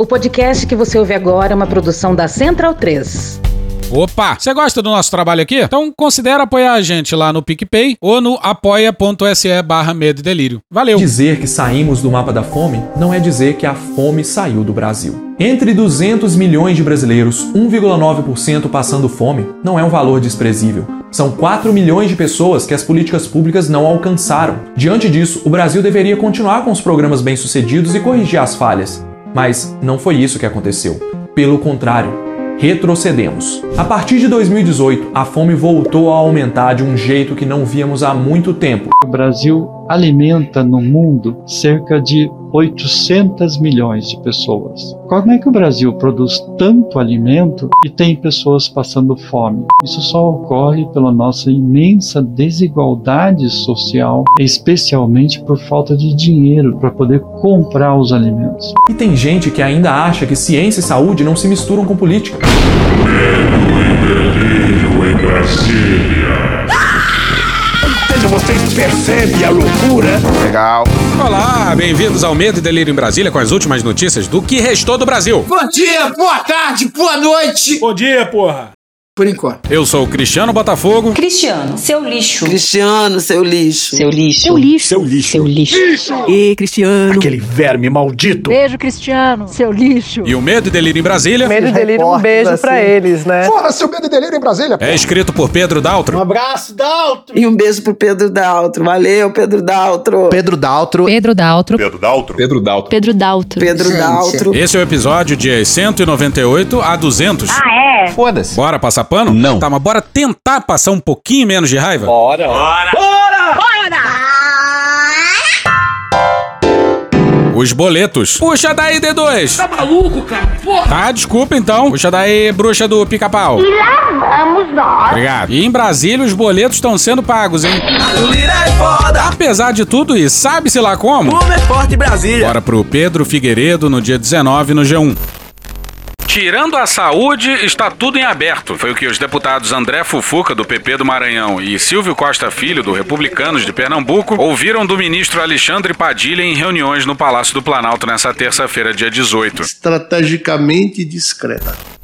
O podcast que você ouve agora é uma produção da Central 3. Opa! Você gosta do nosso trabalho aqui? Então considere apoiar a gente lá no PicPay ou no apoia.se barra medo e delírio. Valeu! Dizer que saímos do mapa da fome não é dizer que a fome saiu do Brasil. Entre 200 milhões de brasileiros, 1,9% passando fome não é um valor desprezível. São 4 milhões de pessoas que as políticas públicas não alcançaram. Diante disso, o Brasil deveria continuar com os programas bem-sucedidos e corrigir as falhas. Mas não foi isso que aconteceu. Pelo contrário, retrocedemos. A partir de 2018, a fome voltou a aumentar de um jeito que não víamos há muito tempo. O Brasil alimenta no mundo cerca de 800 milhões de pessoas. Como é que o Brasil produz tanto alimento e tem pessoas passando fome? Isso só ocorre pela nossa imensa desigualdade social, especialmente por falta de dinheiro para poder comprar os alimentos. E tem gente que ainda acha que ciência e saúde não se misturam com política. Medo e delírio em Brasília vocês percebem a loucura? Legal. Olá, bem-vindos ao Medo e Delírio em Brasília com as últimas notícias do que restou do Brasil. Bom dia, boa tarde, boa noite. Bom dia, porra por enquanto. Eu sou o Cristiano Botafogo. Cristiano, seu lixo. Cristiano, seu lixo. Seu lixo. Seu lixo. Seu lixo. Seu lixo. lixo. E Cristiano. Aquele verme maldito. Beijo, Cristiano. Seu lixo. E o Medo e Delírio em Brasília. Medo e Delírio, um beijo assim. pra eles, né? Fora seu Medo e Delírio em Brasília. É escrito por Pedro Daltro. Um abraço, Daltro. E um beijo pro Pedro Daltro. Valeu, Pedro Daltro. Pedro Daltro. Pedro Daltro. Pedro Daltro. Pedro Daltro. Pedro Daltro. Pedro Daltro. Esse é o episódio de 198 a 200. Ah, é? Foda-se. Bora passar pano? Não. Tá, mas bora tentar passar um pouquinho menos de raiva? Bora! Bora! Bora! Bora! Os boletos. Puxa daí, D2. Tá maluco, cara? Porra. Tá, desculpa então. Puxa daí, bruxa do pica-pau. E lá vamos nós. Obrigado. E em Brasília, os boletos estão sendo pagos, hein? é foda. Apesar de tudo isso, sabe-se lá como? Como é forte Brasília. Bora pro Pedro Figueiredo no dia 19 no G1. Tirando a saúde, está tudo em aberto. Foi o que os deputados André Fufuca, do PP do Maranhão, e Silvio Costa Filho, do Republicanos de Pernambuco, ouviram do ministro Alexandre Padilha em reuniões no Palácio do Planalto nessa terça-feira, dia 18. Estrategicamente discreta.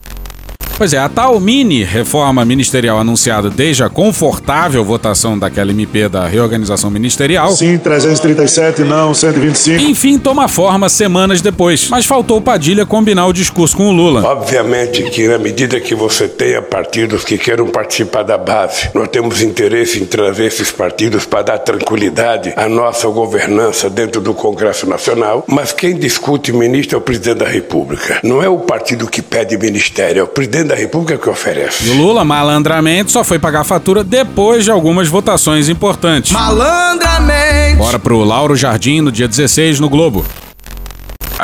Pois é, a tal mini reforma ministerial anunciada desde a confortável votação daquela MP da reorganização ministerial. Sim, 337, não, 125. Enfim, toma forma semanas depois. Mas faltou Padilha combinar o discurso com o Lula. Obviamente que na medida que você tenha partidos que queiram participar da base, nós temos interesse em trazer esses partidos para dar tranquilidade à nossa governança dentro do Congresso Nacional. Mas quem discute ministro é o presidente da República. Não é o partido que pede ministério, é o presidente presidente da República que oferece. E o Lula, malandramente, só foi pagar a fatura depois de algumas votações importantes. Malandramente! Bora pro Lauro Jardim no dia 16 no Globo.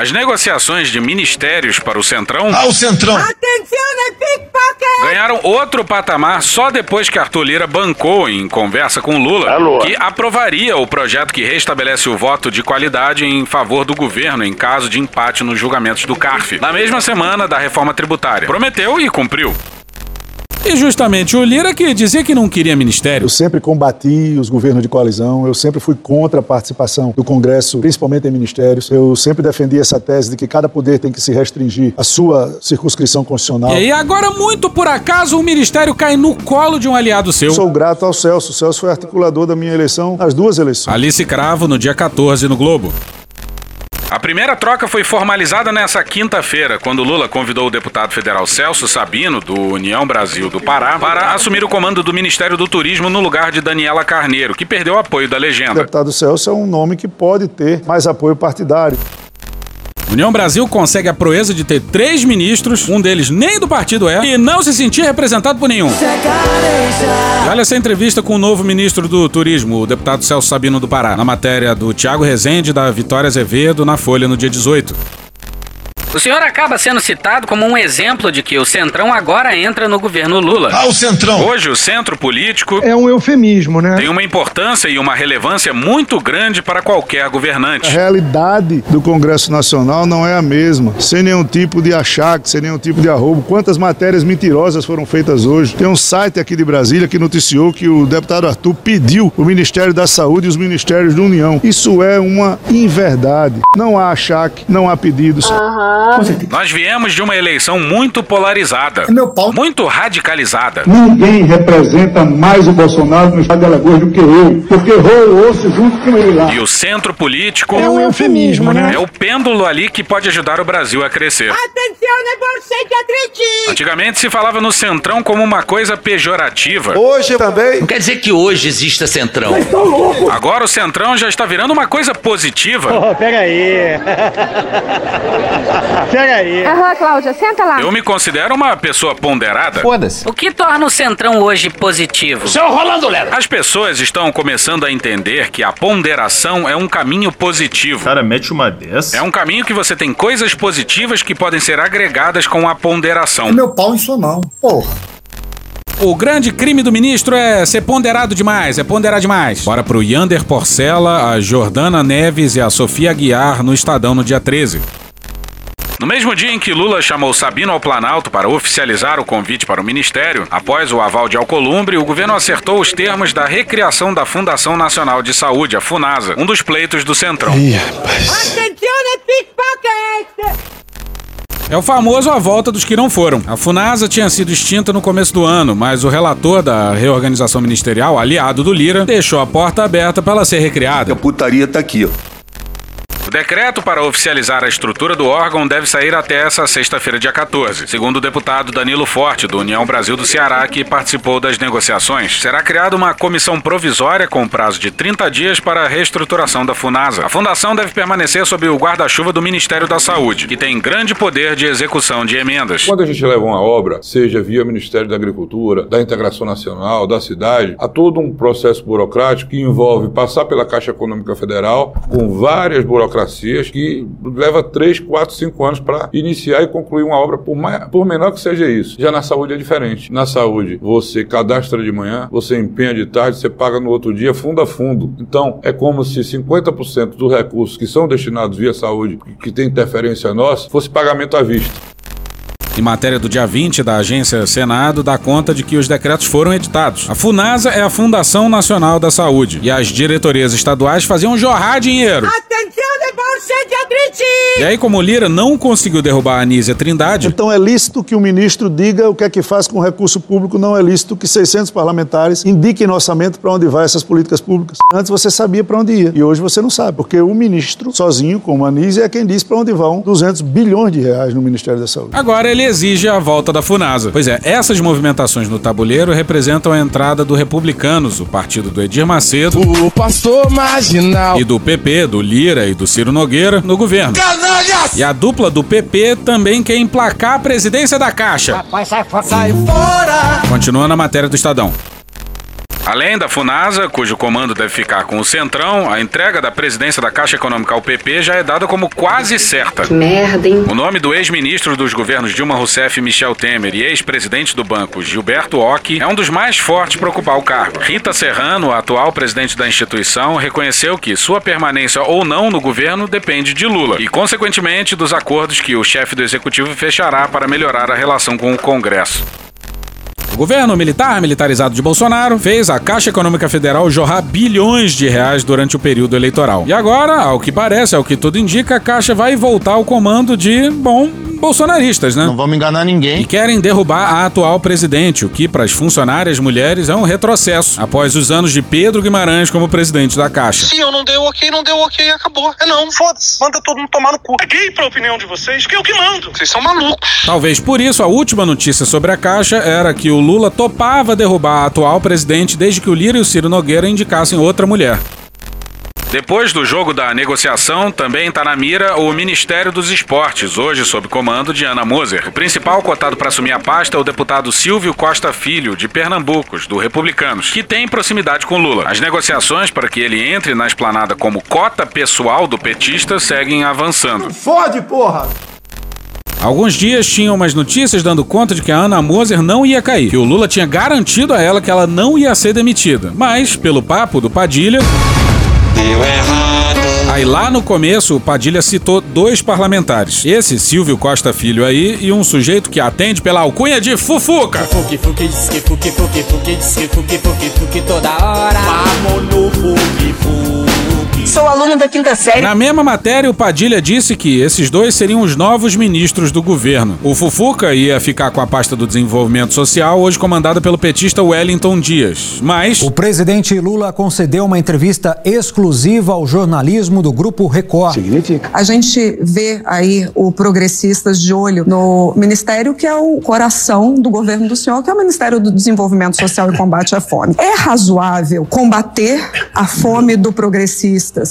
As negociações de ministérios para o Centrão. Ah, o Centrão! Atenção, né, pickpocket! Ganharam outro patamar só depois que Arthur Lira bancou, em conversa com Lula, Alô. que aprovaria o projeto que restabelece o voto de qualidade em favor do governo em caso de empate nos julgamentos do CARF, na mesma semana da reforma tributária. Prometeu e cumpriu. E justamente o Lira que dizia que não queria ministério. Eu sempre combati os governos de coalizão, eu sempre fui contra a participação do Congresso, principalmente em ministérios. Eu sempre defendi essa tese de que cada poder tem que se restringir à sua circunscrição constitucional. E agora, muito por acaso, o ministério cai no colo de um aliado seu. Sou grato ao Celso. O Celso foi articulador da minha eleição, as duas eleições. Alice Cravo, no dia 14, no Globo. A primeira troca foi formalizada nessa quinta-feira, quando Lula convidou o deputado federal Celso Sabino, do União Brasil do Pará, para assumir o comando do Ministério do Turismo no lugar de Daniela Carneiro, que perdeu o apoio da legenda. O deputado Celso é um nome que pode ter mais apoio partidário. União Brasil consegue a proeza de ter três ministros, um deles nem do partido é, e não se sentir representado por nenhum. Olha essa entrevista com o novo ministro do Turismo, o deputado Celso Sabino do Pará, na matéria do Tiago Rezende da Vitória Azevedo na Folha no dia 18. O senhor acaba sendo citado como um exemplo de que o Centrão agora entra no governo Lula. Ah, o Centrão! Hoje, o centro político. É um eufemismo, né? Tem uma importância e uma relevância muito grande para qualquer governante. A realidade do Congresso Nacional não é a mesma. Sem nenhum tipo de achaque, sem nenhum tipo de arrobo. Quantas matérias mentirosas foram feitas hoje? Tem um site aqui de Brasília que noticiou que o deputado Arthur pediu o Ministério da Saúde e os Ministérios da União. Isso é uma inverdade. Não há achaque, não há pedidos. Aham. Nós viemos de uma eleição muito polarizada, muito radicalizada. Ninguém representa mais o Bolsonaro no estado de Alagoas do que eu, porque vou o osso junto com ele lá. E o centro político É um eufemismo, né? é o pêndulo ali que pode ajudar o Brasil a crescer. Attenzione, borseggi atleti! Antigamente se falava no centrão como uma coisa pejorativa. Hoje também. Não quer dizer que hoje exista centrão. Agora o centrão já está virando uma coisa positiva. Oh, pega aí. pega aí. Aham, Cláudia, senta lá. Eu me considero uma pessoa ponderada. Foda-se. O que torna o Centrão hoje positivo? Seu Rolando Lero. As pessoas estão começando a entender que a ponderação é um caminho positivo. Cara, mete uma dessa. É um caminho que você tem coisas positivas que podem ser agregadas com a ponderação. Meu pau em sua mão. Porra. O grande crime do ministro é ser ponderado demais, é ponderar demais. Bora pro Yander Porcela, a Jordana Neves e a Sofia Guiar no Estadão no dia 13. No mesmo dia em que Lula chamou Sabino ao Planalto para oficializar o convite para o ministério, após o aval de Alcolumbre, o governo acertou os termos da recriação da Fundação Nacional de Saúde, a FUNASA, um dos pleitos do Centrão. Attenzione, pickpocket! É o famoso a volta dos que não foram. A FUNASA tinha sido extinta no começo do ano, mas o relator da reorganização ministerial, aliado do Lira, deixou a porta aberta para ela ser recriada. A putaria tá aqui, ó. O decreto para oficializar a estrutura do órgão deve sair até essa sexta-feira, dia 14. Segundo o deputado Danilo Forte, do União Brasil do Ceará, que participou das negociações, será criada uma comissão provisória com prazo de 30 dias para a reestruturação da FUNASA. A fundação deve permanecer sob o guarda-chuva do Ministério da Saúde, que tem grande poder de execução de emendas. Quando a gente leva uma obra, seja via Ministério da Agricultura, da Integração Nacional, da cidade, há todo um processo burocrático que envolve passar pela Caixa Econômica Federal, com várias burocracias que leva 3, 4, 5 anos para iniciar e concluir uma obra, por, mais, por menor que seja isso. Já na saúde é diferente. Na saúde, você cadastra de manhã, você empenha de tarde, você paga no outro dia, fundo a fundo. Então, é como se 50% dos recursos que são destinados via saúde, que tem interferência nossa, fosse pagamento à vista. Em matéria do dia 20 da agência Senado, dá conta de que os decretos foram editados. A FUNASA é a Fundação Nacional da Saúde e as diretorias estaduais faziam jorrar dinheiro. Atleti! E aí, como o Lira não conseguiu derrubar a Anísia Trindade, Então é lícito que o ministro diga o que é que faz com o recurso público, não é lícito que 600 parlamentares indiquem no orçamento para onde vai essas políticas públicas. Antes você sabia para onde ia e hoje você não sabe, porque o ministro, sozinho, como a Anísia, é quem diz para onde vão 200 bilhões de reais no Ministério da Saúde. agora ele exige a volta da FUNASA. Pois é, essas movimentações no tabuleiro representam a entrada do Republicanos, o partido do Edir Macedo, O pastor marginal. e do PP, do Lira e do Ciro Nogueira, no governo. Canalhas! E a dupla do PP também quer emplacar a presidência da Caixa. Rapaz, sai fora. Sai fora! Continua na matéria do Estadão. Além da FUNASA, cujo comando deve ficar com o Centrão, a entrega da presidência da Caixa Econômica ao PP já é dada como quase certa. Que merda, hein? O nome do ex-ministro dos governos Dilma Rousseff e Michel Temer e ex-presidente do banco Gilberto Ock é um dos mais fortes para ocupar o cargo. Rita Serrano, a atual presidente da instituição, reconheceu que sua permanência ou não no governo depende de Lula e, consequentemente, dos acordos que o chefe do executivo fechará para melhorar a relação com o Congresso. O governo militar militarizado de Bolsonaro fez a Caixa Econômica Federal jorrar bilhões de reais durante o período eleitoral. E agora, ao que parece, ao que tudo indica, a Caixa vai voltar ao comando de, bom, bolsonaristas, né? Não vamos enganar ninguém. E querem derrubar a atual presidente, o que para as funcionárias mulheres é um retrocesso, após os anos de Pedro Guimarães como presidente da Caixa. Se eu não dei o ok, não deu ok, acabou. É não, foda-se. Manda todo mundo tomar no cu. Caguei pra opinião de vocês, que eu que mando. Vocês são malucos. Talvez por isso a última notícia sobre a Caixa era que o Lula topava derrubar a atual presidente desde que o Lira e o Ciro Nogueira indicassem outra mulher. Depois do jogo da negociação, também está na mira o Ministério dos Esportes, hoje sob comando de Ana Moser. O principal cotado para assumir a pasta é o deputado Silvio Costa Filho, de Pernambucos, do Republicanos, que tem proximidade com Lula. As negociações para que ele entre na esplanada como cota pessoal do petista seguem avançando. Fode, porra! Alguns dias tinham umas notícias dando conta de que a Ana Moser não ia cair, que o Lula tinha garantido a ela que ela não ia ser demitida. Mas, pelo papo do Padilha. Deu errado. Aí lá no começo, o Padilha citou dois parlamentares. Esse Silvio Costa Filho aí e um sujeito que atende pela alcunha de Fufuca. Fuque, fuque, disque, fuque, fuque, fuque, disque, fuque, fuque, fuque toda hora. Vamos no fuque, fuque. Sou aluna da quinta série. Na mesma matéria, o Padilha disse que esses dois seriam os novos ministros do governo. O Fufuca ia ficar com a pasta do desenvolvimento social, hoje comandada pelo petista Wellington Dias. Mas. O presidente Lula concedeu uma entrevista exclusiva ao jornalismo do Grupo Record. Significa. A gente vê aí o Progressistas de olho no ministério que é o coração do governo do senhor, que é o Ministério do Desenvolvimento Social e Combate à Fome. É razoável combater a fome do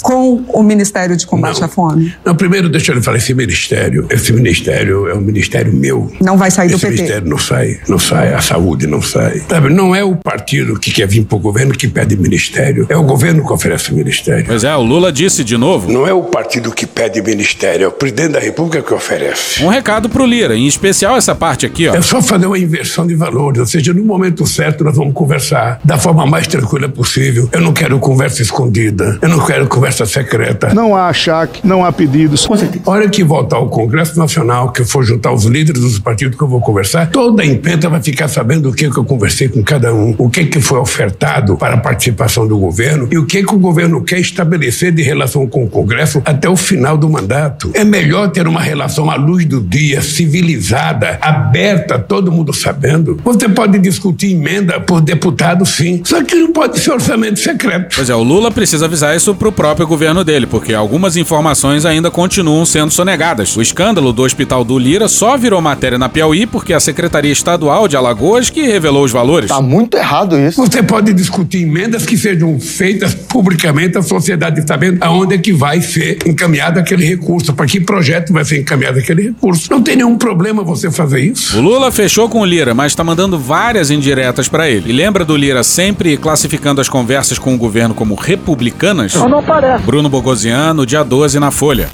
Com o Ministério de Combate Não. à Fome? Não, primeiro deixa eu lhe falar, esse ministério, esse ministério é um ministério meu. Não vai sair do esse PT. ministério não sai, não sai, a saúde não sai. Sabe, não é o partido que quer vir pro governo que pede ministério, é o governo que oferece o ministério. Pois é, o Lula disse de novo. Não é o partido que pede ministério, é o presidente da república que oferece. Um recado pro Lira, em especial essa parte aqui, ó. É só fazer uma inversão de valores, ou seja, no momento certo nós vamos conversar da forma mais tranquila possível. Eu não quero conversa escondida, eu não quero conversa secreta. Não há achaque, não há pedidos. A hora que voltar ao Congresso Nacional, que eu for juntar os líderes dos partidos que eu vou conversar, toda a imprensa vai ficar sabendo o que, que eu conversei com cada um, o que, que foi ofertado para a participação do governo e o que, que o governo quer estabelecer de relação com o Congresso até o final do mandato. É melhor ter uma relação à luz do dia, civilizada, aberta, todo mundo sabendo. Você pode discutir emenda por deputado, sim, só que não pode ser orçamento secreto. Pois é, o Lula precisa avisar isso pro próprio governo dele, porque algumas informações ainda continuam sendo sonegadas. O escândalo do Hospital do Lira só virou matéria na Piauí porque a Secretaria Estadual de Alagoas que revelou os valores. Tá muito errado isso. Você pode discutir emendas que sejam feitas publicamente, a sociedade sabendo aonde é que vai ser encaminhado aquele recurso, para que projeto vai ser encaminhado aquele recurso. Não tem nenhum problema você fazer isso. O Lula fechou com o Lira, mas tá mandando várias indiretas pra ele. E lembra do Lira sempre classificando as conversas com o governo como republicanas? Não Bruno Bogosiano, dia 12 na Folha.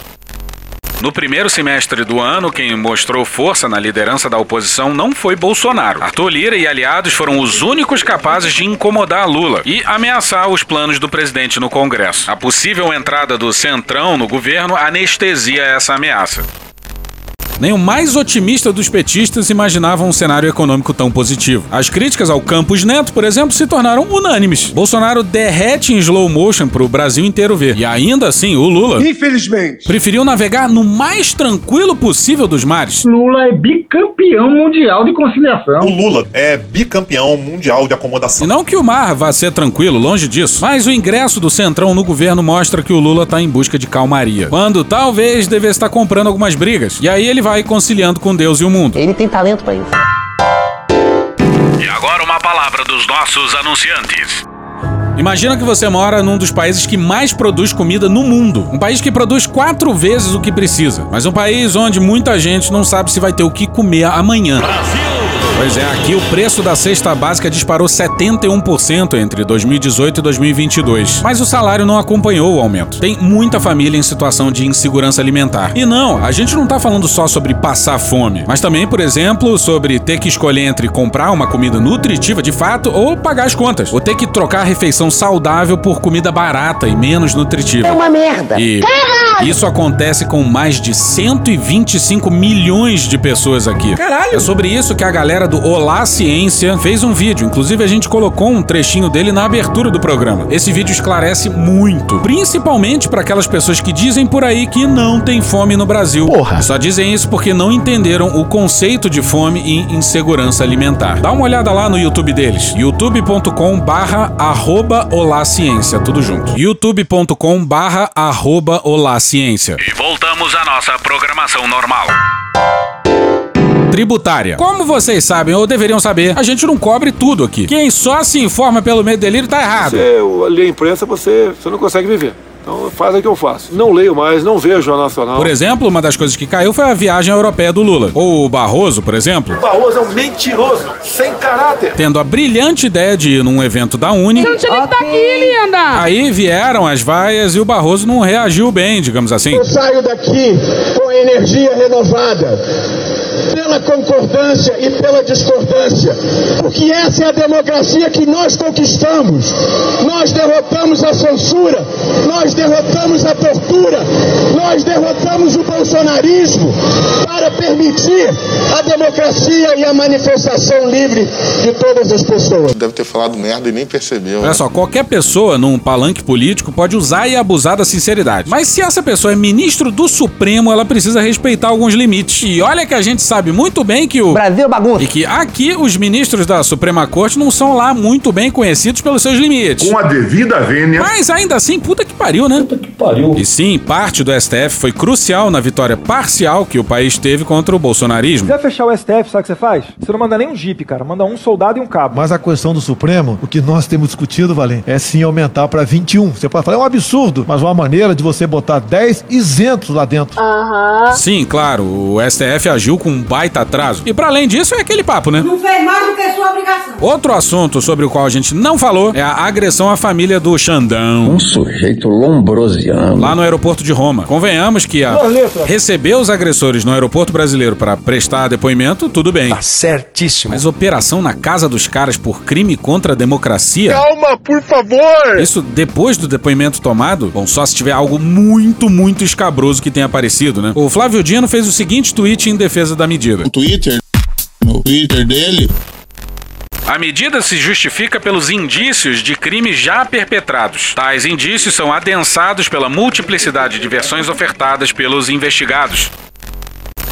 No primeiro semestre do ano, quem mostrou força na liderança da oposição não foi Bolsonaro. Arthur Lira e aliados foram os únicos capazes de incomodar Lula e ameaçar os planos do presidente no Congresso. A possível entrada do Centrão no governo anestesia essa ameaça. Nem o mais otimista dos petistas imaginava um cenário econômico tão positivo. As críticas ao Campos Neto, por exemplo, se tornaram unânimes. Bolsonaro derrete em slow motion pro Brasil inteiro ver. E ainda assim, o Lula. Infelizmente. Preferiu navegar no mais tranquilo possível dos mares. Lula é bicampeão mundial de conciliação. O Lula é bicampeão mundial de acomodação. E não que o mar vá ser tranquilo, longe disso. Mas o ingresso do Centrão no governo mostra que o Lula tá em busca de calmaria. Quando talvez devesse estar comprando algumas brigas. E aí ele vai conciliando com Deus e o mundo. Ele tem talento pra isso. E agora uma palavra dos nossos anunciantes. Imagina que você mora num dos países que mais produz comida no mundo. Um país que produz quatro vezes o que precisa. Mas um país onde muita gente não sabe se vai ter o que comer amanhã. Pois é, aqui o preço da cesta básica disparou 71% entre 2018 e 2022. Mas o salário não acompanhou o aumento. Tem muita família em situação de insegurança alimentar. E não, a gente não tá falando só sobre passar fome, mas também, por exemplo, sobre ter que escolher entre comprar uma comida nutritiva de fato ou pagar as contas. Ou ter que trocar a refeição saudável por comida barata e menos nutritiva. É uma merda. E isso acontece com mais de 125 milhões de pessoas aqui. Caralho! É sobre isso que a galera do Olá Ciência fez um vídeo. Inclusive, a gente colocou um trechinho dele na abertura do programa. Esse vídeo esclarece muito, principalmente para aquelas pessoas que dizem por aí que não tem fome no Brasil. Porra! Só dizem isso porque não entenderam o conceito de fome e insegurança alimentar. Dá uma olhada lá no YouTube deles. youtube.com barra arroba Olá Ciência, tudo junto. youtube.com barra arroba Olá Ciência. E voltamos à nossa programação normal. Tributária. Como vocês sabem ou deveriam saber, a gente não cobre tudo aqui. Quem só se informa pelo medo delírio tá errado. Você lê a imprensa, você, você não consegue viver. Então faz o que eu faço. Não leio mais, não vejo o Jornal Nacional. Por exemplo, uma das coisas que caiu foi a viagem europeia do Lula. Ou o Barroso, por exemplo, O Barroso é um mentiroso, sem caráter. tendo a brilhante ideia de ir num evento da Uni. Você não tinha nem que estar aqui, linda. Aí vieram as vaias e o Barroso não reagiu bem, digamos assim. Eu saio daqui com energia renovada. Pela concordância e pela discordância. Porque essa é a democracia que nós conquistamos. Nós derrotamos a censura. Nós derrotamos a tortura. Nós derrotamos o bolsonarismo para permitir a democracia e a manifestação livre de todas as pessoas. Deve ter falado merda e nem percebeu. Olha só, qualquer pessoa num palanque político pode usar e abusar da sinceridade. Mas se essa pessoa é ministro do Supremo, ela precisa respeitar alguns limites. E olha que a gente sabe muito bem que o. Brasil bagunça. E que aqui os ministros da Suprema Corte não são lá muito bem conhecidos pelos seus limites. Com a devida vênia. Mas ainda assim, puta que pariu, né? Puta que pariu. E sim, parte do STF foi crucial na vitória parcial que o país teve contra o bolsonarismo. Se quiser fechar o STF, sabe o que você faz? Você não manda nem um jipe, cara. Manda um soldado e um cabo. Mas a questão do Supremo, o que nós temos discutido, Valente, é sim aumentar para 21. Você pode falar, é um absurdo, mas uma maneira de você botar 10 isentos lá dentro. Aham. Sim, claro, o STF agiu com um baita atraso. E para além disso, é aquele papo, né? Não fez mais do que sua obrigação. Outro assunto sobre o qual a gente não falou é a agressão à família do Xandão. Um sujeito lombrosiano. Lá no aeroporto de Roma. Convenhamos que a receber os agressores no aeroporto brasileiro para prestar depoimento, tudo bem. Tá certíssimo. Mas operação na casa dos caras por crime contra a democracia? Calma, por favor! Isso depois do depoimento tomado? Bom, só se tiver algo muito, muito escabroso que tenha aparecido, né? O Flávio Dino fez o seguinte tweet em defesa da medida. No Twitter, no Twitter dele, A medida se justifica pelos indícios de crimes já perpetrados. Tais indícios são adensados pela multiplicidade de versões ofertadas pelos investigados.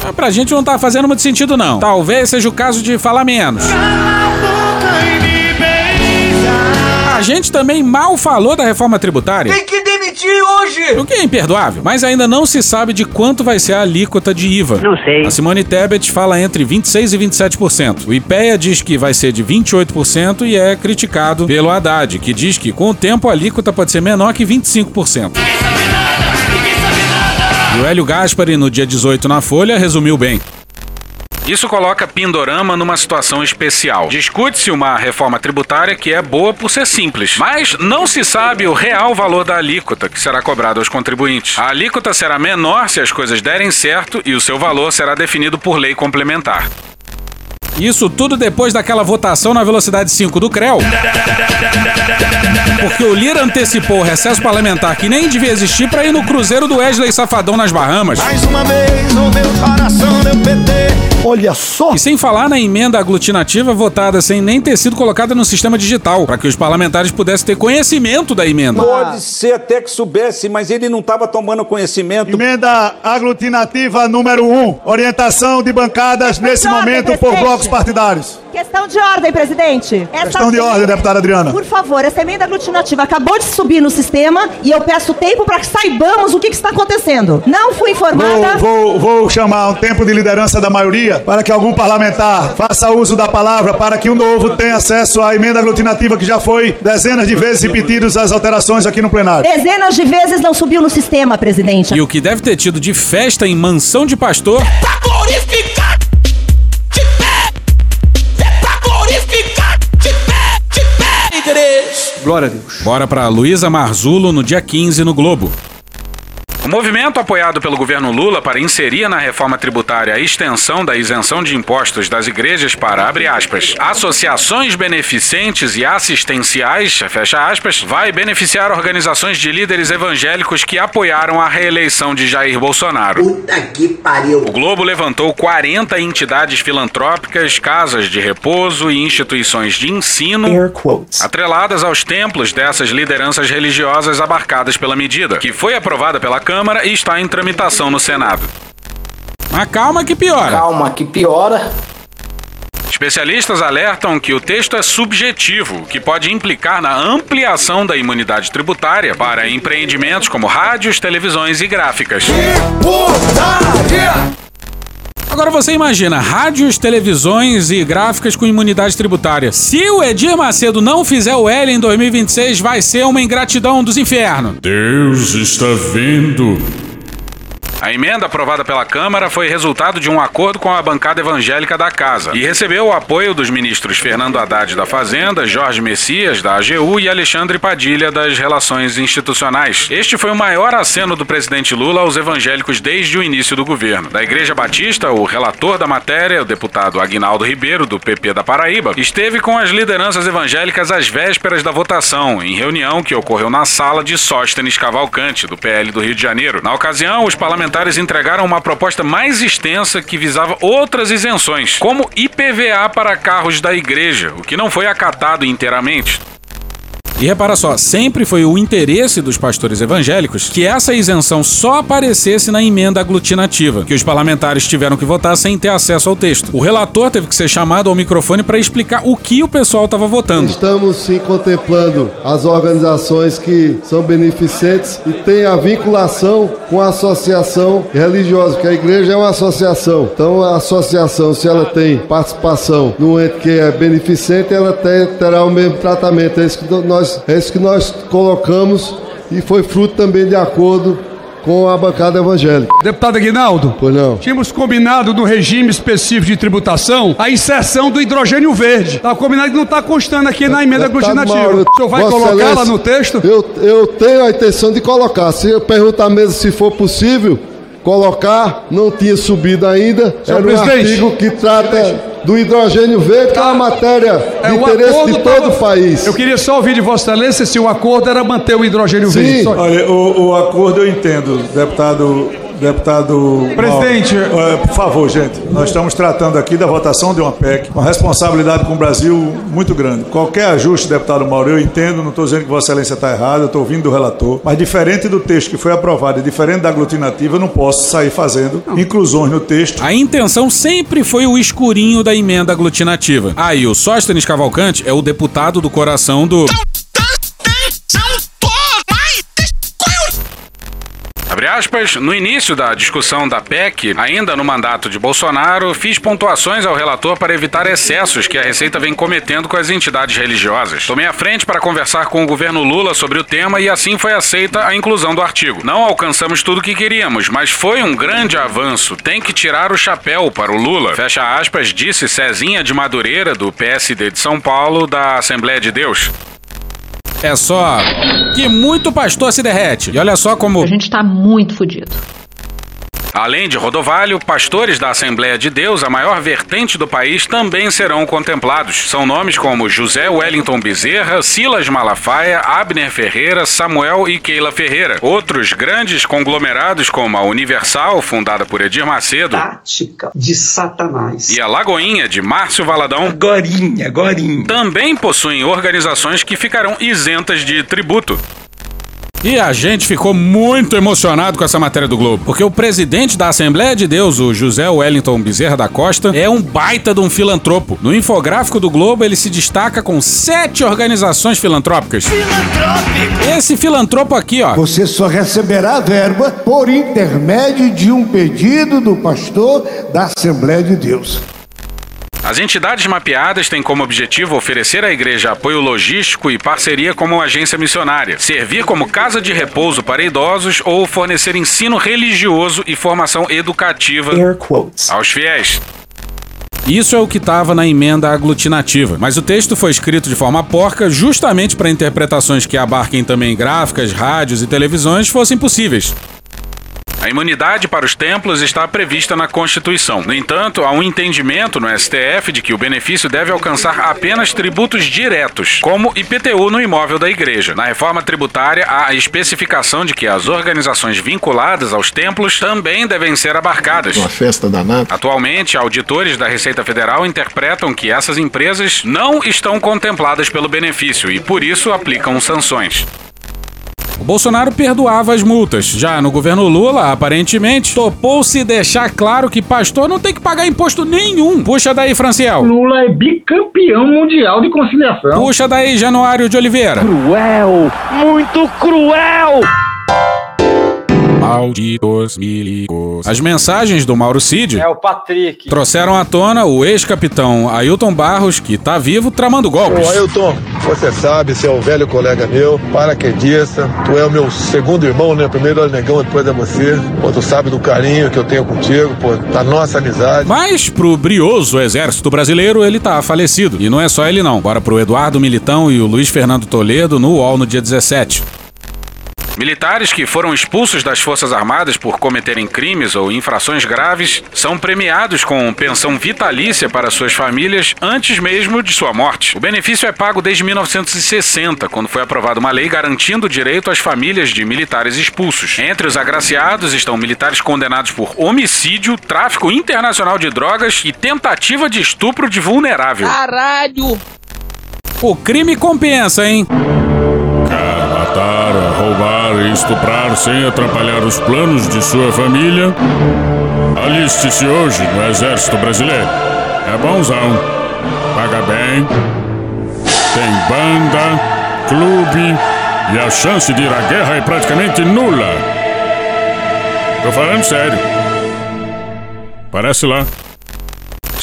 Ah, Pra gente não tá fazendo muito sentido, não. Talvez seja o caso de falar menos. A gente também mal falou da reforma tributária. Tem que hoje! O que é imperdoável, mas ainda não se sabe de quanto vai ser a alíquota de IVA. Não sei. A Simone Tebet fala entre 26% e 27%. O IPEA diz que vai ser de 28% e é criticado pelo Haddad, que diz que com o tempo a alíquota pode ser menor que 25%. E o Hélio Gaspari, no dia 18 na Folha, resumiu bem. Isso coloca Pindorama numa situação especial. Discute-se uma reforma tributária que é boa por ser simples, mas não se sabe o real valor da alíquota que será cobrada aos contribuintes. A alíquota será menor se as coisas derem certo e o seu valor será definido por lei complementar. Isso tudo depois daquela votação na velocidade 5 do CREL. Porque o Lira antecipou o recesso parlamentar que nem devia existir para ir no cruzeiro do Wesley Safadão nas Bahamas. Mais uma vez no meu coração deu PT. Olha só! E sem falar na emenda aglutinativa votada sem nem ter sido colocada no sistema digital, para que os parlamentares pudessem ter conhecimento da emenda. Pode ser até que soubesse, mas ele não estava tomando conhecimento. Emenda aglutinativa número 1. Um, orientação de bancadas nesse momento por presidente. Blocos partidários. Questão de ordem, presidente. Essa Questão de ordem, deputada Adriana. Por favor, essa emenda aglutinativa acabou de subir no sistema e eu peço tempo para que saibamos o que, que está acontecendo. Não fui informada. Vou, vou, vou chamar um tempo de liderança da maioria para que algum parlamentar faça uso da palavra para que o novo tenha acesso à emenda aglutinativa que já foi dezenas de vezes repetidas as alterações aqui no plenário. Dezenas de vezes não subiu no sistema, presidente. E o que deve ter tido de festa em mansão de pastor. Pra glorificar Glória a Deus. Bora pra Luísa Marzulo no dia 15 no Globo. O movimento apoiado pelo governo Lula para inserir na reforma tributária a extensão da isenção de impostos das igrejas para, abre aspas, associações beneficentes e assistenciais, fecha aspas, vai beneficiar organizações de líderes evangélicos que apoiaram a reeleição de Jair Bolsonaro. Puta que pariu. O Globo levantou 40 entidades filantrópicas, casas de repouso e instituições de ensino atreladas aos templos dessas lideranças religiosas abarcadas pela medida, que foi aprovada pela Câmara e está em tramitação no Senado. Mas calma que piora. Calma, que piora. Especialistas alertam que o texto é subjetivo, o que pode implicar na ampliação da imunidade tributária para empreendimentos como rádios, televisões e gráficas. Agora você imagina rádios, televisões e gráficas com imunidade tributária. Se o Edir Macedo não fizer o L em 2026, vai ser uma ingratidão dos infernos. Deus está vendo. A emenda aprovada pela Câmara foi resultado de um acordo com a bancada evangélica da Casa e recebeu o apoio dos ministros Fernando Haddad da Fazenda, Jorge Messias da AGU e Alexandre Padilha das Relações Institucionais. Este foi o maior aceno do presidente Lula aos evangélicos desde o início do governo. Da Igreja Batista, o relator da matéria, o deputado Aguinaldo Ribeiro, do PP da Paraíba, esteve com as lideranças evangélicas às vésperas da votação, em reunião que ocorreu na sala de Sóstenes Cavalcante, do PL do Rio de Janeiro. Na ocasião, os parlamentares parlamentares entregaram uma proposta mais extensa que visava outras isenções, como IPVA para carros da igreja, o que não foi acatado inteiramente. E repara só, sempre foi o interesse dos pastores evangélicos que essa isenção só aparecesse na emenda aglutinativa, que os parlamentares tiveram que votar sem ter acesso ao texto. O relator teve que ser chamado ao microfone para explicar o que o pessoal estava votando. Estamos sim contemplando as organizações que são beneficentes e têm a vinculação com a associação religiosa, que a igreja é uma associação. Então a associação, se ela tem participação no ente que é beneficente, ela terá o mesmo tratamento. É isso que nós nós, é isso que nós colocamos e foi fruto também de acordo com a bancada evangélica. Deputado Aguinaldo, pois não. tínhamos combinado no regime específico de tributação a inserção do hidrogênio verde. Tá combinado que não está constando aqui na emenda aglutinativa. Mauro, o senhor vai colocar lá no texto? Eu, eu tenho a intenção de colocar. Se eu perguntar mesmo se for possível, colocar, não tinha subido ainda. Senhor Era um presidente, artigo que trata do hidrogênio verde, que é uma matéria de é, interesse de todo tava... o país. Eu queria só ouvir de Vossa Excelência se o acordo era manter o hidrogênio Sim. verde. Só... Olha, o, o acordo eu entendo, deputado Deputado. Presidente. Mauro, por favor, gente. Nós estamos tratando aqui da votação de uma PEC, uma responsabilidade com o Brasil muito grande. Qualquer ajuste, deputado Mauro, eu entendo, não estou dizendo que Vossa Excelência está errada, eu estou ouvindo do relator, mas diferente do texto que foi aprovado e diferente da aglutinativa, eu não posso sair fazendo inclusões no texto. A intenção sempre foi o escurinho da emenda aglutinativa. Aí, ah, o Sóstenes Cavalcante é o deputado do coração do. Abre aspas, no início da discussão da PEC, ainda no mandato de Bolsonaro, fiz pontuações ao relator para evitar excessos que a Receita vem cometendo com as entidades religiosas. Tomei a frente para conversar com o governo Lula sobre o tema e assim foi aceita a inclusão do artigo. Não alcançamos tudo o que queríamos, mas foi um grande avanço. Tem que tirar o chapéu para o Lula. Fecha aspas, disse Cezinha de Madureira, do PSD de São Paulo, da Assembleia de Deus. É só que muito pastor se derrete. E olha só como. A gente tá muito fodido. Além de Rodovalho, pastores da Assembleia de Deus, a maior vertente do país, também serão contemplados. São nomes como José Wellington Bezerra, Silas Malafaia, Abner Ferreira, Samuel e Keila Ferreira. Outros grandes conglomerados, como a Universal, fundada por Edir Macedo. Tática de Satanás. E a Lagoinha, de Márcio Valadão. Gorinha, Gorinha. Também possuem organizações que ficarão isentas de tributo. E a gente ficou muito emocionado com essa matéria do Globo, porque o presidente da Assembleia de Deus, o José Wellington Bezerra da Costa, é um baita de um filantropo. No infográfico do Globo, ele se destaca com sete organizações filantrópicas. Filantrópico! Esse filantropo aqui, ó. Você só receberá verba por intermédio de um pedido do pastor da Assembleia de Deus. As entidades mapeadas têm como objetivo oferecer à igreja apoio logístico e parceria como agência missionária, servir como casa de repouso para idosos ou fornecer ensino religioso e formação educativa aos fiéis. Isso é o que estava na emenda aglutinativa, mas o texto foi escrito de forma porca justamente para interpretações que abarquem também gráficas, rádios e televisões fossem possíveis. A imunidade para os templos está prevista na Constituição. No entanto, há um entendimento no STF de que o benefício deve alcançar apenas tributos diretos, como IPTU no imóvel da igreja. Na reforma tributária, há a especificação de que as organizações vinculadas aos templos também devem ser abarcadas. Uma festa danada. Atualmente, auditores da Receita Federal interpretam que essas empresas não estão contempladas pelo benefício e, por isso, aplicam sanções. O Bolsonaro perdoava as multas. Já no governo Lula, aparentemente, topou-se deixar claro que pastor não tem que pagar imposto nenhum. Puxa daí, Franciel. Lula é bicampeão mundial de conciliação. Puxa daí, Januário de Oliveira. Cruel, muito cruel. Malditos milicos. As mensagens do Mauro Cid é o Patrick. trouxeram à tona o ex-capitão Ailton Barros, que tá vivo tramando golpes. Ô, Ailton, você sabe, você é um velho colega meu, paraquedista, tu é o meu segundo irmão, né? Primeiro é o Negão, depois é você. Pô, tu sabe do carinho que eu tenho contigo, pô, da nossa amizade. Mas pro brioso exército brasileiro, ele tá falecido. E não é só ele não. Bora pro Eduardo Militão e o Luiz Fernando Toledo no UOL no dia 17. Militares que foram expulsos das Forças Armadas por cometerem crimes ou infrações graves são premiados com pensão vitalícia para suas famílias antes mesmo de sua morte. O benefício é pago desde 1960, quando foi aprovada uma lei garantindo o direito às famílias de militares expulsos. Entre os agraciados estão militares condenados por homicídio, tráfico internacional de drogas e tentativa de estupro de vulnerável. Caralho! O crime compensa, hein? Estuprar sem atrapalhar os planos de sua família? Aliste-se hoje no Exército Brasileiro. É bonzão. Paga bem. Tem banda, clube e a chance de ir à guerra é praticamente nula. Tô falando sério. Parece lá.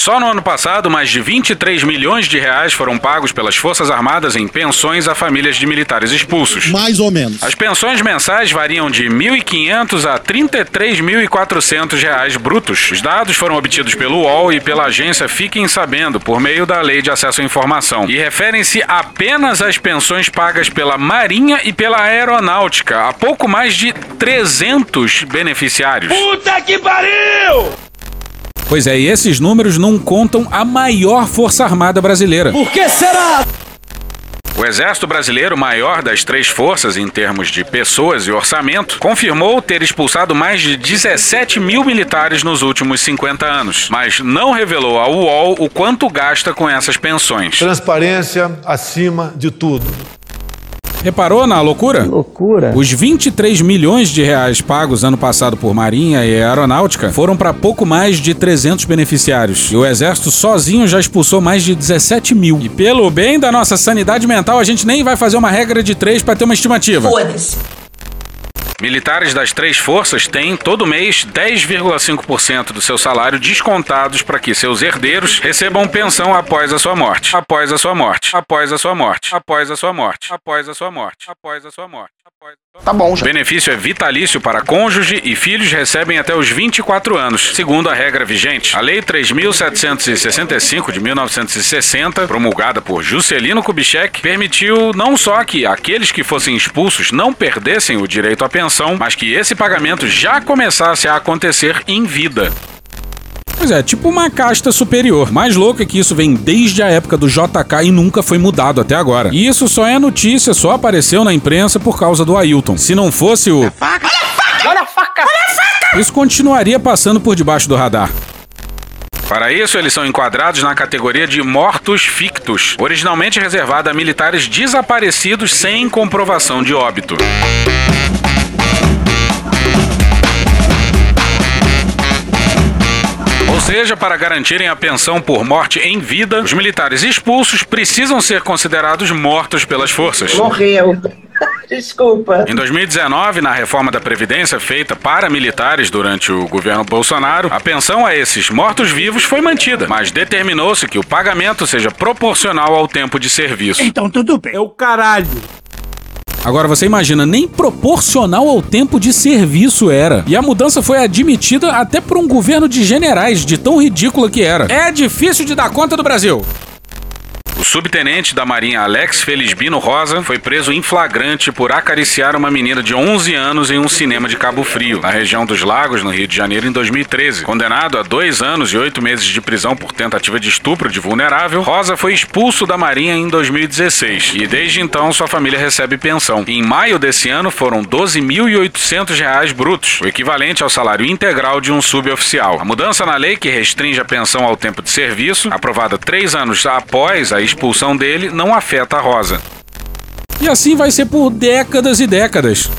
Só no ano passado, mais de 23 milhões de reais foram pagos pelas Forças Armadas em pensões a famílias de militares expulsos. Mais ou menos. As pensões mensais variam de 1.500 a 33.400 reais brutos. Os dados foram obtidos pelo UOL e pela agência Fiquem Sabendo por meio da Lei de Acesso à Informação e referem-se apenas às pensões pagas pela Marinha e pela Aeronáutica, a pouco mais de 300 beneficiários. Puta que pariu! Pois é, e esses números não contam a maior Força Armada brasileira. Por que será? O Exército Brasileiro, maior das três forças em termos de pessoas e orçamento, confirmou ter expulsado mais de 17 mil militares nos últimos 50 anos, mas não revelou ao UOL o quanto gasta com essas pensões. Transparência acima de tudo. Reparou na loucura? Loucura. Os 23 milhões de reais pagos ano passado por Marinha e Aeronáutica foram para pouco mais de 300 beneficiários. E o Exército sozinho já expulsou mais de 17 mil. E pelo bem da nossa sanidade mental, a gente nem vai fazer uma regra de três para ter uma estimativa. Foda-se. Militares das três forças têm, todo mês, 10,5% do seu salário descontados para que seus herdeiros recebam pensão após a sua morte. Após a sua morte. Após a sua morte. Após a sua morte. Após a sua morte. Após a sua morte. Tá bom, já. O benefício é vitalício para cônjuge e filhos recebem até os 24 anos, segundo a regra vigente. A Lei 3.765 de 1960, promulgada por Juscelino Kubitschek, permitiu não só que aqueles que fossem expulsos não perdessem o direito à pensão, mas que esse pagamento já começasse a acontecer em vida. Pois é, tipo uma casta superior. Mais louco é que isso vem desde a época do JK e nunca foi mudado até agora. E isso só é notícia, só apareceu na imprensa por causa do Ailton. Se não fosse o. Olha a faca! Olha a faca! Isso continuaria passando por debaixo do radar. Para isso, eles são enquadrados na categoria de mortos fictos, originalmente reservada a militares desaparecidos sem comprovação de óbito. Seja, para garantirem a pensão por morte em vida, os militares expulsos precisam ser considerados mortos pelas forças. Morreu. Desculpa. Em 2019, na reforma da Previdência feita para militares durante o governo Bolsonaro, a pensão a esses mortos-vivos foi mantida, mas determinou-se que o pagamento seja proporcional ao tempo de serviço. Então tudo bem. É o caralho. Agora você imagina, nem proporcional ao tempo de serviço era. E a mudança foi admitida até por um governo de generais, de tão ridícula que era. É difícil de dar conta do Brasil. O subtenente da Marinha Alex Felizbino Rosa foi preso em flagrante por acariciar uma menina de 11 anos em um cinema de Cabo Frio, na região dos Lagos, no Rio de Janeiro, em 2013. Condenado a dois anos e oito meses de prisão por tentativa de estupro de vulnerável, Rosa foi expulso da Marinha em 2016 e desde então sua família recebe pensão. Em maio desse ano foram 12.800 reais brutos, o equivalente ao salário integral de um suboficial. A mudança na lei que restringe a pensão ao tempo de serviço, aprovada três anos após a expulsão dele, não afeta a Rosa. E assim vai ser por décadas e décadas.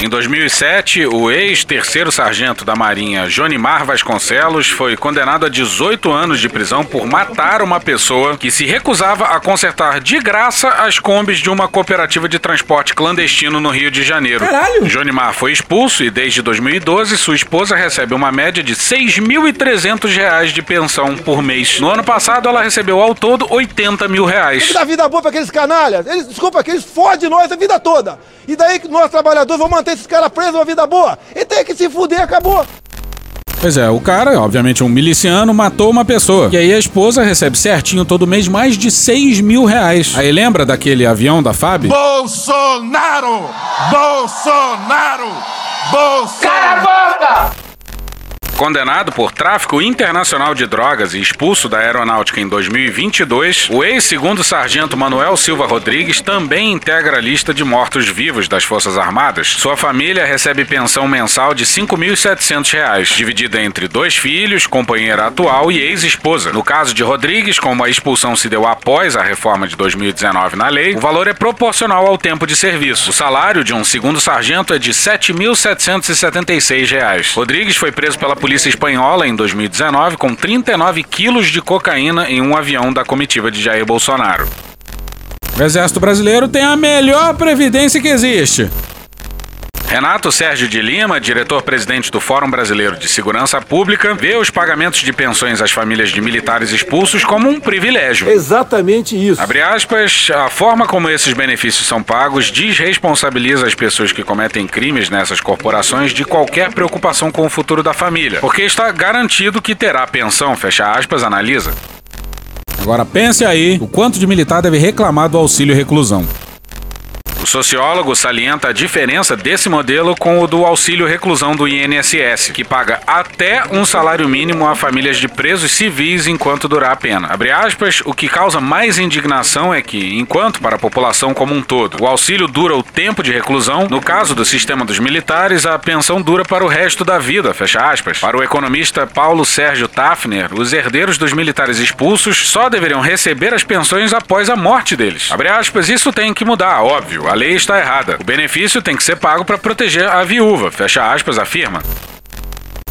Em 2007, o ex-terceiro sargento da Marinha, Jonimar Vasconcelos, foi condenado a 18 anos de prisão por matar uma pessoa que se recusava a consertar de graça as combis de uma cooperativa de transporte clandestino no Rio de Janeiro. Caralho! Jonimar foi expulso e desde 2012 sua esposa recebe uma média de 6.300 reais de pensão por mês. No ano passado, ela recebeu ao todo 80 mil reais. Tem que dar vida boa pra aqueles canalhas. Eles, desculpa, que eles fodem nós a vida toda. E daí que nós trabalhadores vamos manter esses caras presos uma vida boa. E tem que se fuder, acabou. Pois é, o cara, obviamente um miliciano, matou uma pessoa. E aí a esposa recebe certinho todo mês mais de 6 mil reais. Aí lembra daquele avião da FAB? Bolsonaro! Bolsonaro! Bolsonaro! Cala a boca! Condenado por tráfico internacional de drogas e expulso da aeronáutica em 2022, o ex-segundo sargento Manuel Silva Rodrigues também integra a lista de mortos-vivos das Forças Armadas. Sua família recebe pensão mensal de R$ 5.700, dividida entre dois filhos, companheira atual e ex-esposa. No caso de Rodrigues, como a expulsão se deu após a reforma de 2019 na lei, o valor é proporcional ao tempo de serviço. O salário de um segundo sargento é de R$ 7.776. Rodrigues foi preso pela polícia polícia espanhola em 2019 com 39 quilos de cocaína em um avião da comitiva de Jair Bolsonaro. O Exército Brasileiro tem a melhor previdência que existe. Renato Sérgio de Lima, diretor-presidente do Fórum Brasileiro de Segurança Pública, vê os pagamentos de pensões às famílias de militares expulsos como um privilégio. Exatamente isso. Abre aspas, a forma como esses benefícios são pagos desresponsabiliza as pessoas que cometem crimes nessas corporações de qualquer preocupação com o futuro da família, porque está garantido que terá pensão, fecha aspas, analisa. Agora pense aí o quanto de militar deve reclamar do auxílio reclusão. Sociólogo salienta a diferença desse modelo com o do auxílio reclusão do INSS, que paga até um salário mínimo a famílias de presos civis enquanto durar a pena. Abre aspas, o que causa mais indignação é que, enquanto para a população como um todo, o auxílio dura o tempo de reclusão, no caso do sistema dos militares, a pensão dura para o resto da vida, fecha aspas. Para o economista Paulo Sérgio Tafner, os herdeiros dos militares expulsos só deveriam receber as pensões após a morte deles. Abre aspas, isso tem que mudar, óbvio. A lei está errada. O benefício tem que ser pago para proteger a viúva. Fecha aspas, afirma.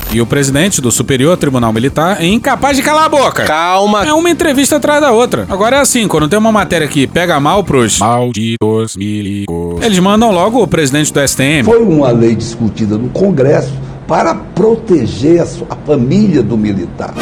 E o presidente do Superior Tribunal Militar é incapaz de calar a boca. Calma. É uma entrevista atrás da outra. Agora é assim, quando tem uma matéria que pega mal pros malditos milicos, eles mandam logo o presidente do STM. Foi uma lei discutida no Congresso para proteger a, sua, a família do militar.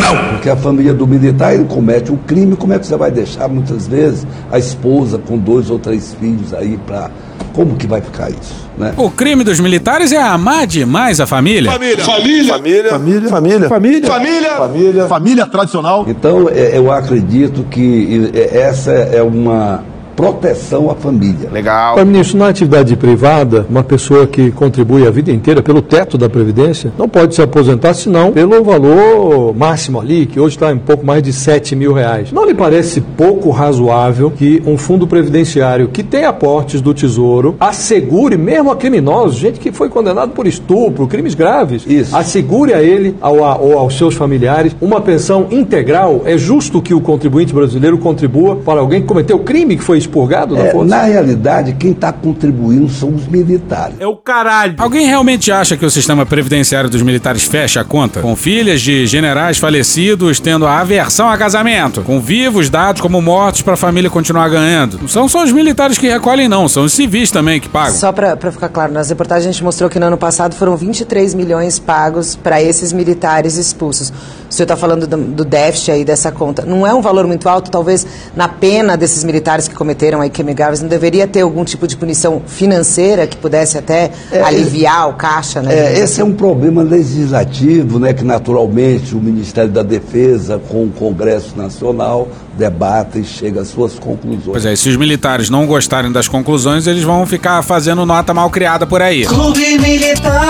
Não! Porque a família do militar ele comete um crime, como é que você vai deixar muitas vezes a esposa com dois ou três filhos aí para como que vai ficar isso? Né? O crime dos militares é amar demais a família. Família. Família. Família. Família. Família. Família. Família. Família. Família tradicional. Então é, eu acredito que essa é uma proteção à família. Legal. Para ministro, na atividade privada, uma pessoa que contribui a vida inteira pelo teto da Previdência não pode se aposentar senão pelo valor máximo ali, que hoje está em pouco mais de 7 mil reais. Não lhe parece pouco razoável que um fundo previdenciário que tem aportes do Tesouro assegure, mesmo a criminosos, gente que foi condenado por estupro, crimes graves, Isso. assegure a ele ou aos seus familiares uma pensão integral? É justo que o contribuinte brasileiro contribua para alguém que cometeu crime que foi expurgado é, Na realidade, quem está contribuindo são os militares. É o caralho. Alguém realmente acha que o sistema previdenciário dos militares fecha a conta? Com filhas de generais falecidos tendo a aversão a casamento, com vivos dados como mortos para a família continuar ganhando. Não são só os militares que recolhem, não, são os civis também que pagam. Só para ficar claro, nas reportagens a gente mostrou que no ano passado foram 23 milhões pagos para esses militares expulsos. O senhor está falando do, do déficit aí dessa conta. Não é um valor muito alto, talvez na pena desses militares que cometeram aí crime graves, não deveria ter algum tipo de punição financeira que pudesse até é, aliviar o caixa, né? É, esse é um problema legislativo, né, que naturalmente o Ministério da Defesa com o Congresso Nacional debata e chega às suas conclusões. Pois é, se os militares não gostarem das conclusões, eles vão ficar fazendo nota mal criada por aí. Clube Militar.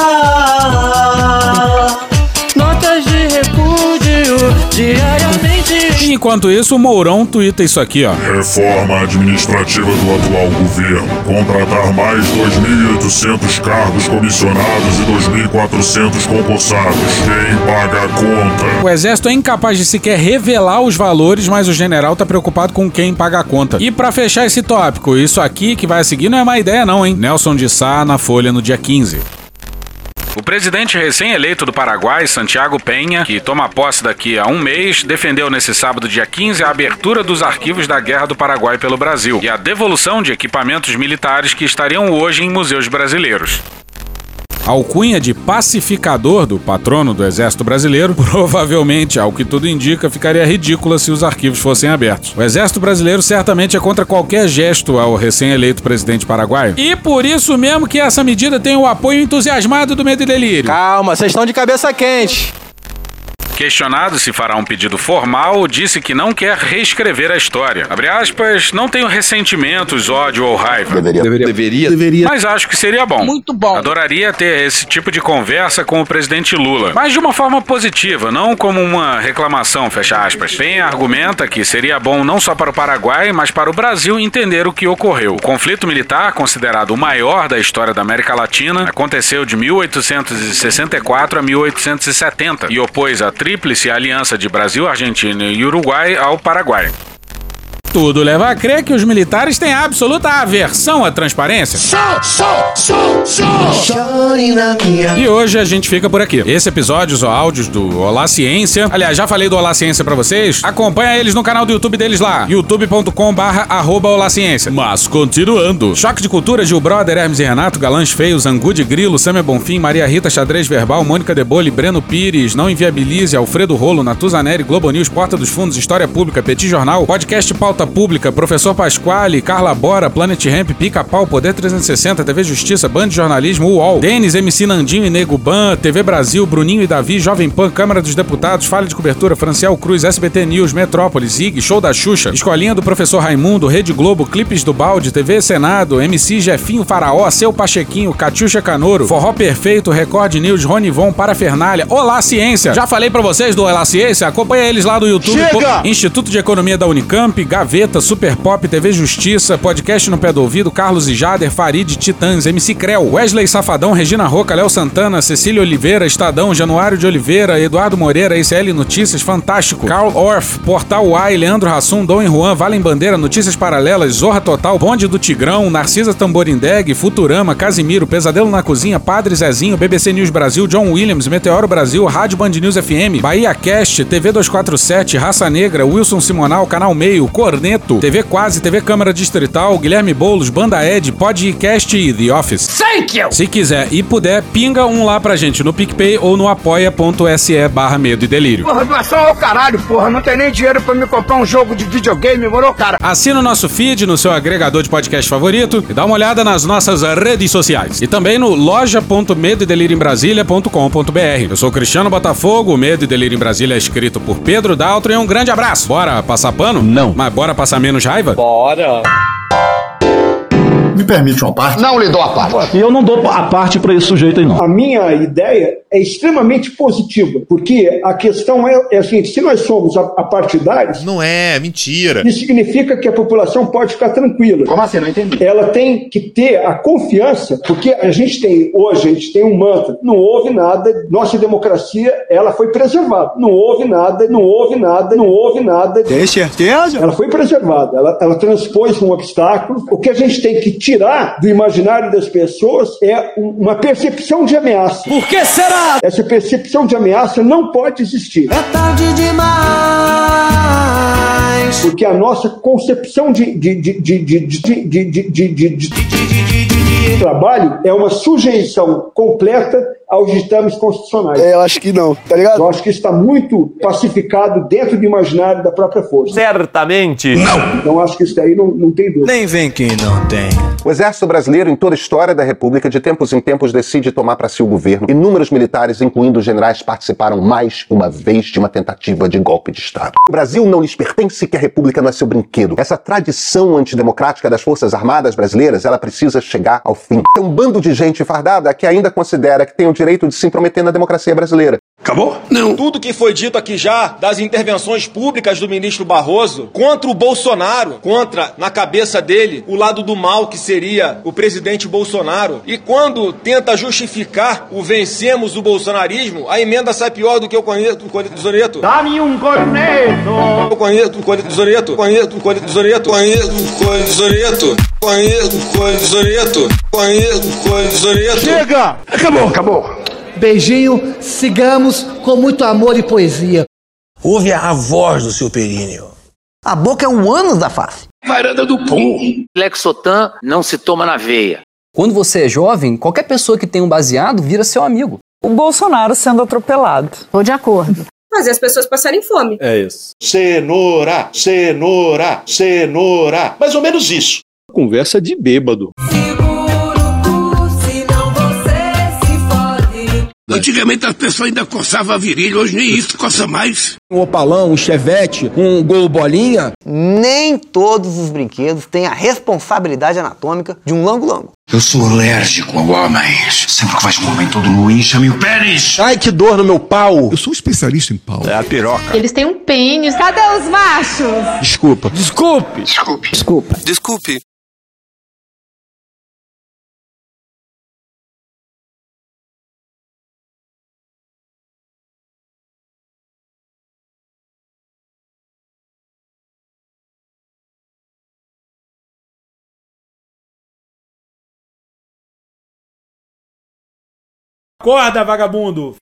Diariamente. Enquanto isso, o Mourão tuita isso aqui, ó. Reforma administrativa do atual governo. Contratar mais 2.800 cargos comissionados e 2.400 concursados. Quem paga a conta? O exército é incapaz de sequer revelar os valores, mas o general tá preocupado com quem paga a conta. E para fechar esse tópico, isso aqui que vai a seguir não é má ideia não, hein? Nelson de Sá na Folha no dia 15. O presidente recém-eleito do Paraguai, Santiago Penha, que toma posse daqui a um mês, defendeu nesse sábado, dia 15, a abertura dos arquivos da Guerra do Paraguai pelo Brasil e a devolução de equipamentos militares que estariam hoje em museus brasileiros. Alcunha de pacificador do patrono do Exército Brasileiro, provavelmente, ao que tudo indica, ficaria ridícula se os arquivos fossem abertos. O Exército Brasileiro certamente é contra qualquer gesto ao recém-eleito presidente paraguaio. E por isso mesmo que essa medida tem o apoio entusiasmado do Medo e Delírio. Calma, vocês estão de cabeça quente. Questionado se fará um pedido formal, disse que não quer reescrever a história. Abre aspas, não tenho ressentimentos, ódio ou raiva. Deveria. Deveria. Deveria. Mas acho que seria bom. Muito bom. Adoraria ter esse tipo de conversa com o presidente Lula. Mas de uma forma positiva, não como uma reclamação, fecha aspas. Penha argumenta que seria bom não só para o Paraguai, mas para o Brasil entender o que ocorreu. O conflito militar, considerado o maior da história da América Latina, aconteceu de 1864 a 1870 e opôs a tríplice aliança de Brasil, Argentina e Uruguai ao Paraguai. Tudo leva a crer que os militares têm absoluta aversão à transparência. E hoje a gente fica por aqui. Esse episódio, os áudios do Olá Ciência. Aliás, já falei do Olá Ciência pra vocês. Acompanha eles no canal do YouTube deles lá. youtube.com barra Olá Ciência. Mas continuando. Choque de Cultura, Gil Brother, Hermes e Renato, Galãs Feios, Angu de Grilo, Samia Bonfim, Maria Rita Xadrez Verbal, Mônica Debole, Breno Pires, Não Inviabilize, Alfredo Rolo, Natuzaneri, Globo News, Porta dos Fundos, História Pública, Petit Jornal, Podcast Pauta Pública, Professor Pasquale, Carla Bora, Planet Ramp, Pica Pau, Poder 360, TV Justiça, Band de Jornalismo, UOL, Denis, MC Nandinho e Nego Ban, TV Brasil, Bruninho e Davi, Jovem Pan, Câmara dos Deputados, Falha de Cobertura, Franciel Cruz, SBT News, Metrópolis, IG, Show da Xuxa, Escolinha do Professor Raimundo, Rede Globo, Clipes do Balde, TV Senado, MC Jefinho Faraó, Seu Pachequinho, Catiuxa Canoro, Forró Perfeito, Record News, Rony Von, Parafernália, Olá Ciência. Já falei pra vocês do Olá Ciência, acompanha eles lá do YouTube. Chega! Instituto de Economia da Unicamp, Gaveta, Super Pop, TV Justiça, Podcast no Pé do Ouvido, Carlos e Jader, Farid, Titãs, MC Creu, Wesley Safadão, Regina Roca, Léo Santana, Cecília Oliveira, Estadão, Januário de Oliveira, Eduardo Moreira, ICL Notícias, Fantástico, Carl Orff, Portal Y, Leandro Hassum, Dom e Juan, Valem Bandeira, Notícias Paralelas, Zorra Total, Bonde do Tigrão, Narcisa Tamborindeg, Futurama, Casimiro, Pesadelo na Cozinha, Padre Zezinho, BBC News Brasil, John Williams, Meteoro Brasil, Rádio Band News FM, Bahia Cast, TV 247, Raça Negra, Wilson Simonal, Canal Meio, Corneto, TV Quase, TV Câmara Distrital, Guilherme Boulos, Banda Ed, Podcast e The Office. Thank you! Se quiser e puder, pinga um lá pra gente no PicPay ou no apoia.se barra medo e delírio. Porra, doação ao caralho, porra. Não tem nem dinheiro pra me comprar um jogo de videogame, moro, cara? Assina o nosso feed no seu agregador de podcast favorito e dá uma olhada nas nossas redes sociais. E também no loja.medoedelirioembrasilha.com.br. Eu sou Cristiano Botafogo, o Medo e Delírio em Brasília é escrito por Pedro Daltro e um grande abraço. Bora passar pano? Não. Mas bora passar menos raiva? Bora. Me permite uma parte? Não lhe dou a parte. E eu não dou a parte para esse sujeito aí, não. A minha ideia é extremamente positiva, porque a questão é, é a seguinte: se nós somos apartidários. Não é, mentira. Isso significa que a população pode ficar tranquila. Como assim? Não entendi. Ela tem que ter a confiança, porque a gente tem, hoje, a gente tem um mantra: não houve nada, nossa democracia, ela foi preservada. Não houve nada, não houve nada, não houve nada. Tem certeza? Ela foi preservada, ela, ela transpôs um obstáculo. O que a gente tem que tirar do imaginário das pessoas é uma percepção de ameaça. Por que será? Essa percepção de ameaça não pode existir. É tarde demais. Porque a nossa concepção de, trabalho é uma sujeição completa aos ditames constitucionais. É, eu acho que não, tá ligado? Eu acho que está muito pacificado dentro do imaginário da própria força. Certamente. Não! Então acho que isso daí não, não tem dúvida. Nem vem quem não tem. O Exército Brasileiro, em toda a história da República, de tempos em tempos decide tomar para si o governo. Inúmeros militares, incluindo generais, participaram mais uma vez de uma tentativa de golpe de Estado. O Brasil não lhes pertence que a República não é seu brinquedo. Essa tradição antidemocrática das Forças Armadas brasileiras, ela precisa chegar ao fim. Tem um bando de gente fardada que ainda considera que tem o direito de se intrometer na democracia brasileira. Acabou? Não. Tudo que foi dito aqui já das intervenções públicas do ministro Barroso contra o Bolsonaro, contra, na cabeça dele, o lado do mal que seria o presidente Bolsonaro. E quando tenta justificar o vencemos o bolsonarismo, a emenda sai pior do que o corneto, o corneto do Zoreto. Dá-me um corneto. O corneto, o corneto do Zoreto. Corneto, o corneto do Zoreto. Corneto, o corneto do Zoreto. Corneto, o corneto do Zoreto. Corneto, o corneto do Zoreto. Chega! Acabou, acabou. Beijinho, sigamos com muito amor e poesia. Ouve a voz do seu períneo. A boca é um ânus da face. Varanda do Pum. Lexotan não se toma na veia. Quando você é jovem, qualquer pessoa que tem um baseado vira seu amigo. O Bolsonaro sendo atropelado. Tô de acordo. Fazer as pessoas passarem fome. É isso. Cenoura, cenoura, cenoura. Mais ou menos isso. Conversa de bêbado. Antigamente as pessoas ainda coçavam a virilha, hoje nem isso coça mais. Um opalão, um chevette, um gol bolinha. Nem todos os brinquedos têm a responsabilidade anatômica de um lango-lango. Eu sou alérgico a homens. Sempre que vejo um homem todo nu, incha-me o pênis. Ai, que dor no meu pau. Eu sou um especialista em pau. É a piroca. Eles têm um pênis. Cadê os machos? Desculpa. Desculpe. Desculpe. Desculpa. Desculpe. Acorda, vagabundo!